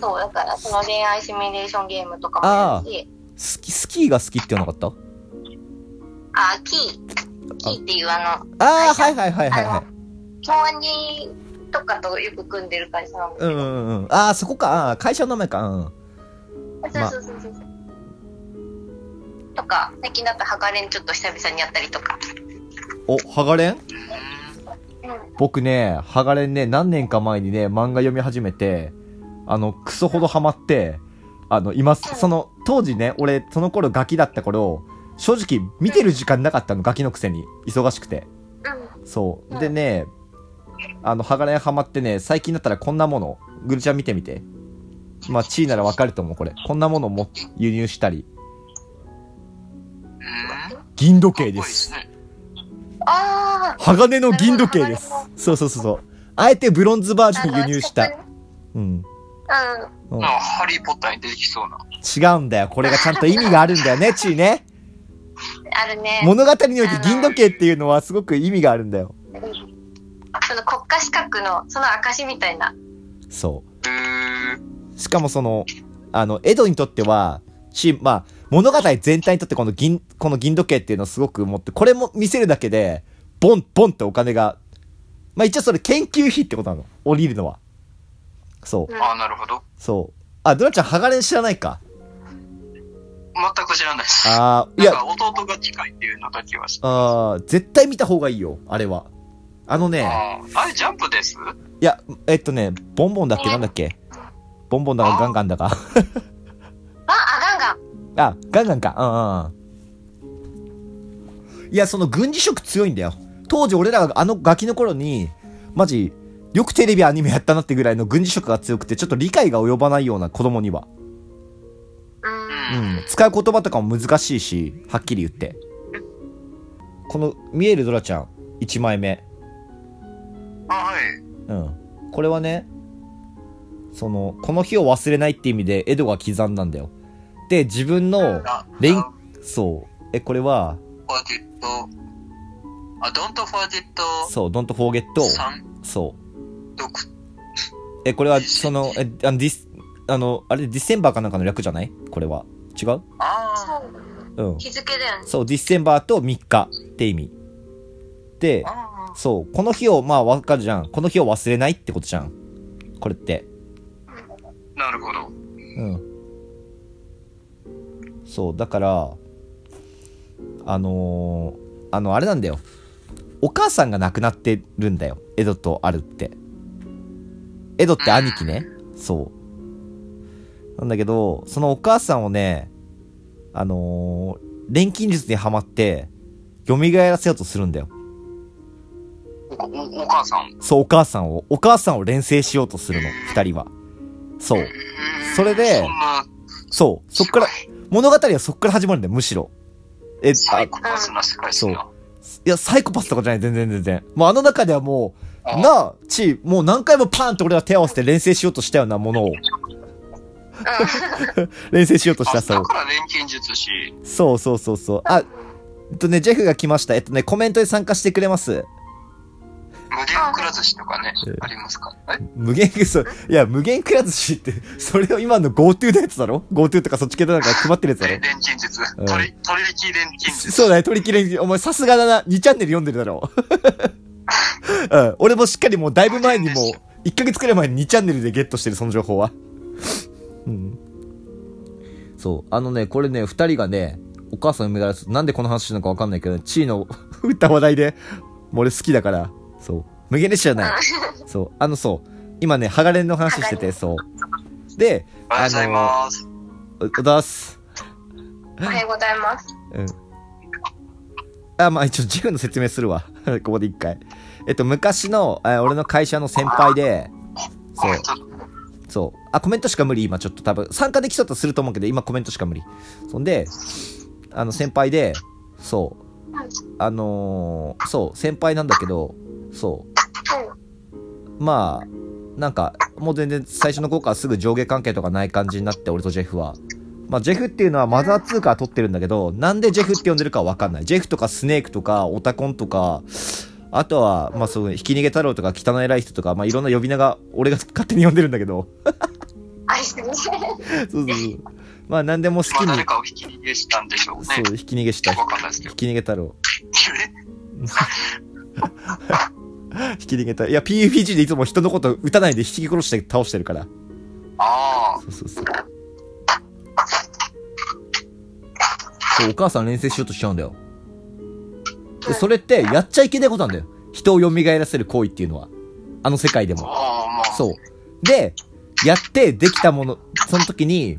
そう、だからその恋愛シミュレーションゲームとかもやるし、スキ、スキーが好きって言わなかった？あ、キー、キーっていうあの、ああ、はいはいはいはいはい。京アニとかとよく組んでる会社なんうんうんうん。ああ、そこか。あー会社の名前か。うん。そうそうそうそう。とか、最近だとハガレンちょっと久々にやったりとか。お、ハガレン？うん。僕ね、ハガレンね、何年か前にね、漫画読み始めて、あの、クソほどハマって、あの、今、その、当時ね、俺、その頃ガキだった頃、正直、見てる時間なかったの、ガキのくせに。忙しくて。うん。そう。でね、あの、ハガレンハマってね、最近だったらこんなもの、グルちゃん見てみて。まあ、チーならわかると思う、これ。こんなものも輸入したり。うん。銀時計です。ああ鋼の銀時計です。そうそうそうそう。あえてブロンズバージョン輸入した。うん。うん。うんハリーポッターに出てきそうな。違うんだよ。これがちゃんと意味があるんだよね、チーね。あるね。物語において銀時計っていうのはすごく意味があるんだよ。その国家資格の、その証みたいな。そう。しかもその、あの、エドにとっては、チー、まあ、物語全体にとってこの銀、この銀時計っていうのをすごく持って、これも見せるだけで、ボン、ボンってお金が、まあ一応それ研究費ってことなの。降りるのは。そう。うんああ、なるほど。そう。あ、ドラちゃん、ハガレン知らないか。全く知らないです。あー、いや、なんか弟が近いっていうのだけは知ってあー絶対見た方がいいよ、あれは。あのね、あーあれジャンプです？いや、えっとね、ボンボンだっけ？なんだっけ？ボンボンだかガンガンだか。あ、あ、ガンガン。あ、ガンガンか。うんうん。いや、その軍事色強いんだよ。当時俺らがあのガキの頃に、マジ、よくテレビアニメやったなってぐらいの軍事色が強くて、ちょっと理解が及ばないような子供には。うん。うん。使う言葉とかも難しいし、はっきり言って。この、見えるドラちゃん、1枚目。あはい。うん。これはね、その、この日を忘れないって意味で、エドが刻んだんだよ。で、自分の、あ、レインあ、そう。え、これは、forget あ、don't forget そう、don't forget 3そう。ドクえ、これは、その、え、あの、ディス、あの、あれ、ディセンバーかなんかの略じゃない？これは。違う？あうん。日付だよね。そう、ディセンバーと3日って意味。でそう、この日を、まあ、わかるじゃん。この日を忘れないってことじゃん。これって。ーなるほど。うん。そう、だから、あのーあの、あれなんだよ。お母さんが亡くなってるんだよ。エドとアルって。エドって兄貴ね。そう。なんだけど、そのお母さんをね、あのー錬金術にはまって、蘇らせようとするんだよ。おおお母さん？そう、お母さんを、お母さんを連成しようとするの、二人は。そう。それでそう。そっから、物語はそっから始まるんだよ、むしろ。え、サイコパスな世界ですな。や、サイコパスとかじゃない、全然全然。もうあの中ではもう、あなあ、チー、もう何回もパーンって俺は手を合わせて連成しようとしたようなものを、連成しようとした、あそう。だから錬金術師。そうそうそうそう。あ、えっとね、ジェフが来ました。えっとね、コメントで参加してくれます。無限くら寿司とかねうん、ありますか？え？無限、そう、いや、無限くら寿司って、それを今の GoTo のやつだろ ?GoTo とかそっち系でなんか配ってるやつだろ？え錬金術。うん取り、取引錬金術。そうだね、取り切れ、お前さすがだな。2チャンネル読んでるだろう。うん。俺もしっかりもうだいぶ前にもう、1ヶ月くらい前に2チャンネルでゲットしてる、その情報は。うん。そう。あのね、これね、二人がね、お母さんの蘇らす。なんでこの話してるのかわかんないけど、チーの打った話題で、もう俺好きだから、そう。無限列車じゃない。そう。あのそう。今ね、ハガレンの話してて、そう。で、おはようございます。おおだす。おはようございます。うん。あ、まあ一応ジェフの説明するわ。ここで一回。えっと、昔の、あ俺の会社の先輩で、そうそう。あ、コメントしか無理、今ちょっと多分。参加できそうとすると思うけど、今コメントしか無理。そんで、あの、先輩で、そう。あのーそう、先輩なんだけど、そう。まあ、なんか、もう全然最初の頃からすぐ上下関係とかない感じになって、俺とジェフは。まあ、ジェフっていうのはマザー2から取ってるんだけど、なんでジェフって呼んでるかわかんない。ジェフとかスネークとか、オタコンとか、あとは、まあそう、ひき逃げ太郎とか、汚い偉い人とか、まあいろんな呼び名が、俺が勝手に呼んでるんだけど、あ、愛してるね。そうそうそう。まあ何でも好きまあ、に誰、かを引き逃げしたんでしょうね。そう、引き逃げした。わかんないですけど引。き逃げ太郎。引き逃げた。いや、PUBG でいつも人のこと撃たないで引き殺して倒してるから。あそうそうそう。そう、お母さん連成しようとしちゃうんだよ。で、それって、やっちゃいけないことなんだよ。人を蘇らせる行為っていうのは。あの世界であ。も。そう。で、やってできたもの、その時に、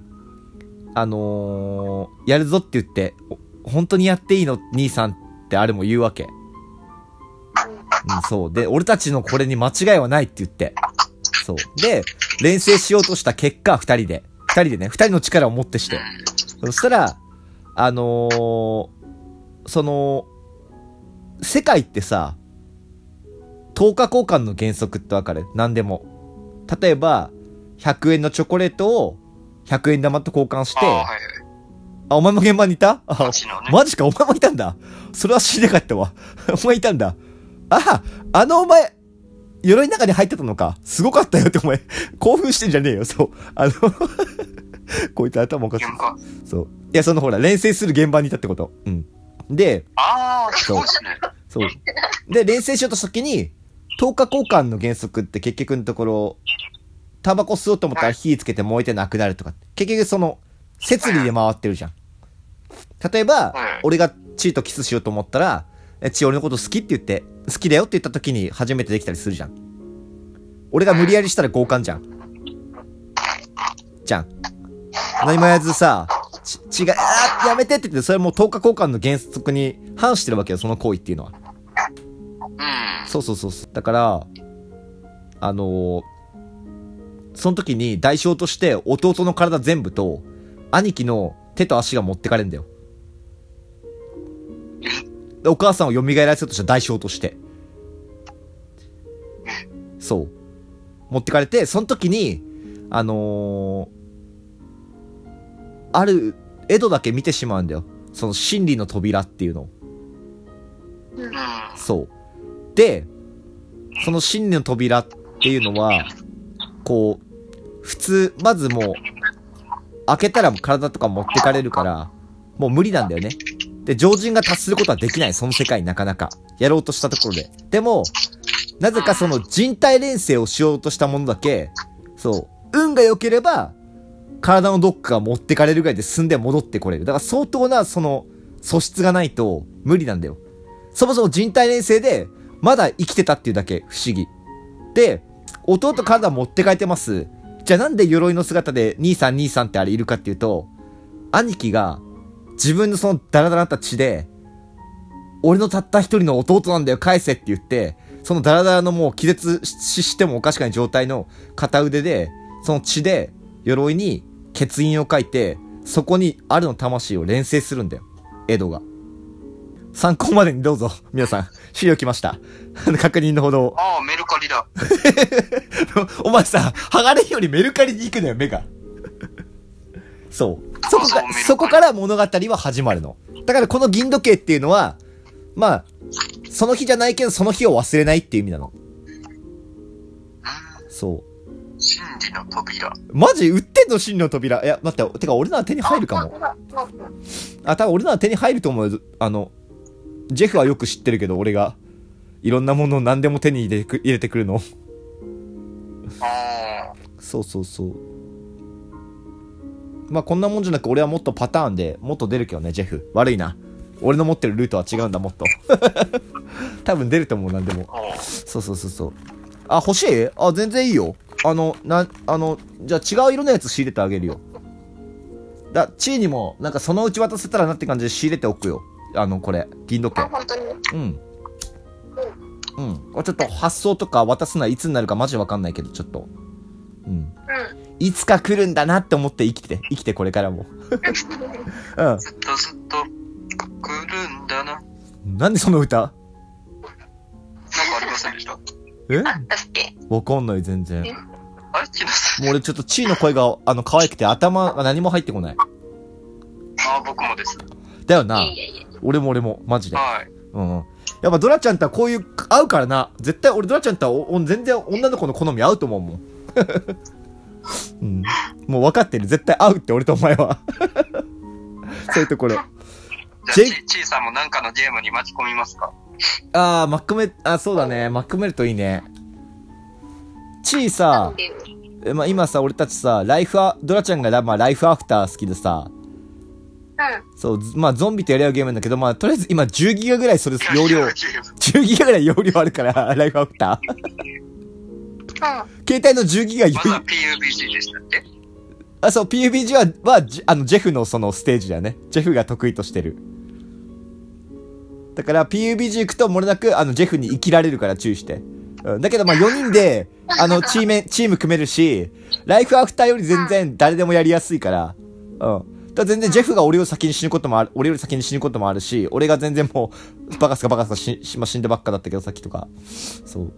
あのー、やるぞって言って、お本当にやっていいの？兄さんってあれも言うわけ。うん、そう。で、俺たちのこれに間違いはないって言って。そう。で、連成しようとした結果、二人で。二人でね、二人の力をもってして。そしたら、あのー、その、世界ってさ、10日交換の原則ってわかる？何でも。例えば、100円のチョコレートを100円玉と交換して、ああ、はいはい。あ、お前も現場にいた？ね。マジか、お前もいたんだ。それは知りなかったわ。お前いたんだ。あ、あのお前、鎧の中に入ってたのか？すごかったよってお前、興奮してんじゃねえよ。そう。あの、こういった頭おかしい。そう。いや、そのほら、連成する現場にいたってこと。うん。で、ああ、すごいですね。そう。で、連成しようとした時に、10日交換の原則って結局のところ、タバコ吸おうと思ったら火つけて燃えてなくなるとか。結局その、摂理で回ってるじゃん。例えばはい、俺がチーとキスしようと思ったら、えチー俺のこと好きって言って、好きだよって言った時に初めてできたりするじゃん。俺が無理やりしたら強姦じゃん。じゃん。何もやらずさ、ち、違う、あーやめてって言って、それもう10日交換の原則に反してるわけよ、その行為っていうのは。うん。そうそうそうそう。だから、あのーその時に代償として弟の体全部と、兄貴の手と足が持ってかれんだよ。でお母さんを蘇らせようとした代償として。そう。持ってかれて、その時に、あのーある、江戸だけ見てしまうんだよ。その真理の扉っていうの。そう。で、その真理の扉っていうのは、こう、普通、まずもう、開けたら体とか持ってかれるから、もう無理なんだよね。で、常人が達することはできない、その世界なかなか。やろうとしたところで。でも、なぜかその人体錬成をしようとしたものだけ、そう、運が良ければ、体のどっかが持ってかれるぐらいで済んで戻ってこれる。だから相当な、その、素質がないと無理なんだよ。そもそも人体錬成で、まだ生きてたっていうだけ不思議。で、弟体持って帰ってます。じゃあなんで鎧の姿で兄さん兄さんってあれいるかっていうと、兄貴が自分のそのダラダラなった血で、俺のたった一人の弟なんだよ返せって言って、そのダラダラのもう気絶ししてもおかしくない状態の片腕で、その血で鎧に欠印を書いて、そこにあるの魂を連成するんだよ。エドが。参考までにどうぞ。皆さん、資料来ました。確認のほど。ああ、メルカリだ。お前さ、剥がれんよりメルカリに行くのよ、目が。そう。そこかそこから物語は始まるの。だからこの銀時計っていうのは、まあ、その日じゃないけど、その日を忘れないっていう意味なの。うん。そう。真理の扉。マジ売ってんの真の扉。いや、待って、てか俺なら手に入るかも。あ、多分俺なら手に入ると思うよ。あの、ジェフはよく知ってるけど、俺が。いろんなものを何でも手に入れ入れてくるの。ああ。そうそうそう。まあこんなもんじゃなく俺はもっとパターンでもっと出るけどね、ジェフ。悪いな。俺の持ってるルートは違うんだ、もっと。多分出ると思う、なんでも。あそうそうそうそう。あ、欲しい？あ、全然いいよ。あの、な、あの、じゃあ違う色のやつ仕入れてあげるよ。だ、チーにも、なんかそのうち渡せたらなって感じで仕入れておくよ。あの、これ、銀時計あ、。本当に？うん。うん。これちょっと発送とか渡すのはいつになるかマジわかんないけど、ちょっと。うん。うん。いつか来るんだなって思って生きてて、生きてこれからも。うん。ずっとずっと来るんだな。なんかなんでその歌？ありませんでした？え？わかんない、全然。あれ木下さん。もう俺ちょっとチーの声が、あの、可愛くて頭が何も入ってこない。ああ、僕もです。だよな。いやいやいや。俺も俺も、マジで。はい。うんうん。やっぱドラちゃんとはこういう、合うからな。絶対俺ドラちゃんとはおお全然女の子の好み合うと思うもん。うん。もう分かってる。絶対合うって俺とお前は。そういうところ。じゃあ、ジェイち、ちいさんもなんかのゲームに巻き込みますか？あー、マックメ、あ、そうだね。マックメルといいね。チーなさまあ、今さ、俺たちさ、ライフア、ドラちゃんがラ,、まあ、ライフアフター好きでさ、うん。そう、ずまあ、ゾンビとやり合うゲームなんだけど、まあ、とりあえず今10ギガぐらいそれ容量、ゲーム10ギガぐらい容量あるから、ライフアフター。うん。携帯の10ギガまずは余 PUBG でしたっけ？あ、そう、PUBG は、は、じあの、ジェフのそのステージだよね。ジェフが得意としてる。だから PUBG 行くと漏れなく、あの、ジェフに生きられるから注意して。うん、だけど、まあ、4人で、あの、チーム、チーム組めるし、ライフアフターより全然誰でもやりやすいから、うん。だ全然ジェフが俺より先に死ぬこともある、俺より先に死ぬこともあるし、俺が全然もう、バカスカバカスカ死、しまあ死んだばっかだったけど、さっきとか。そう。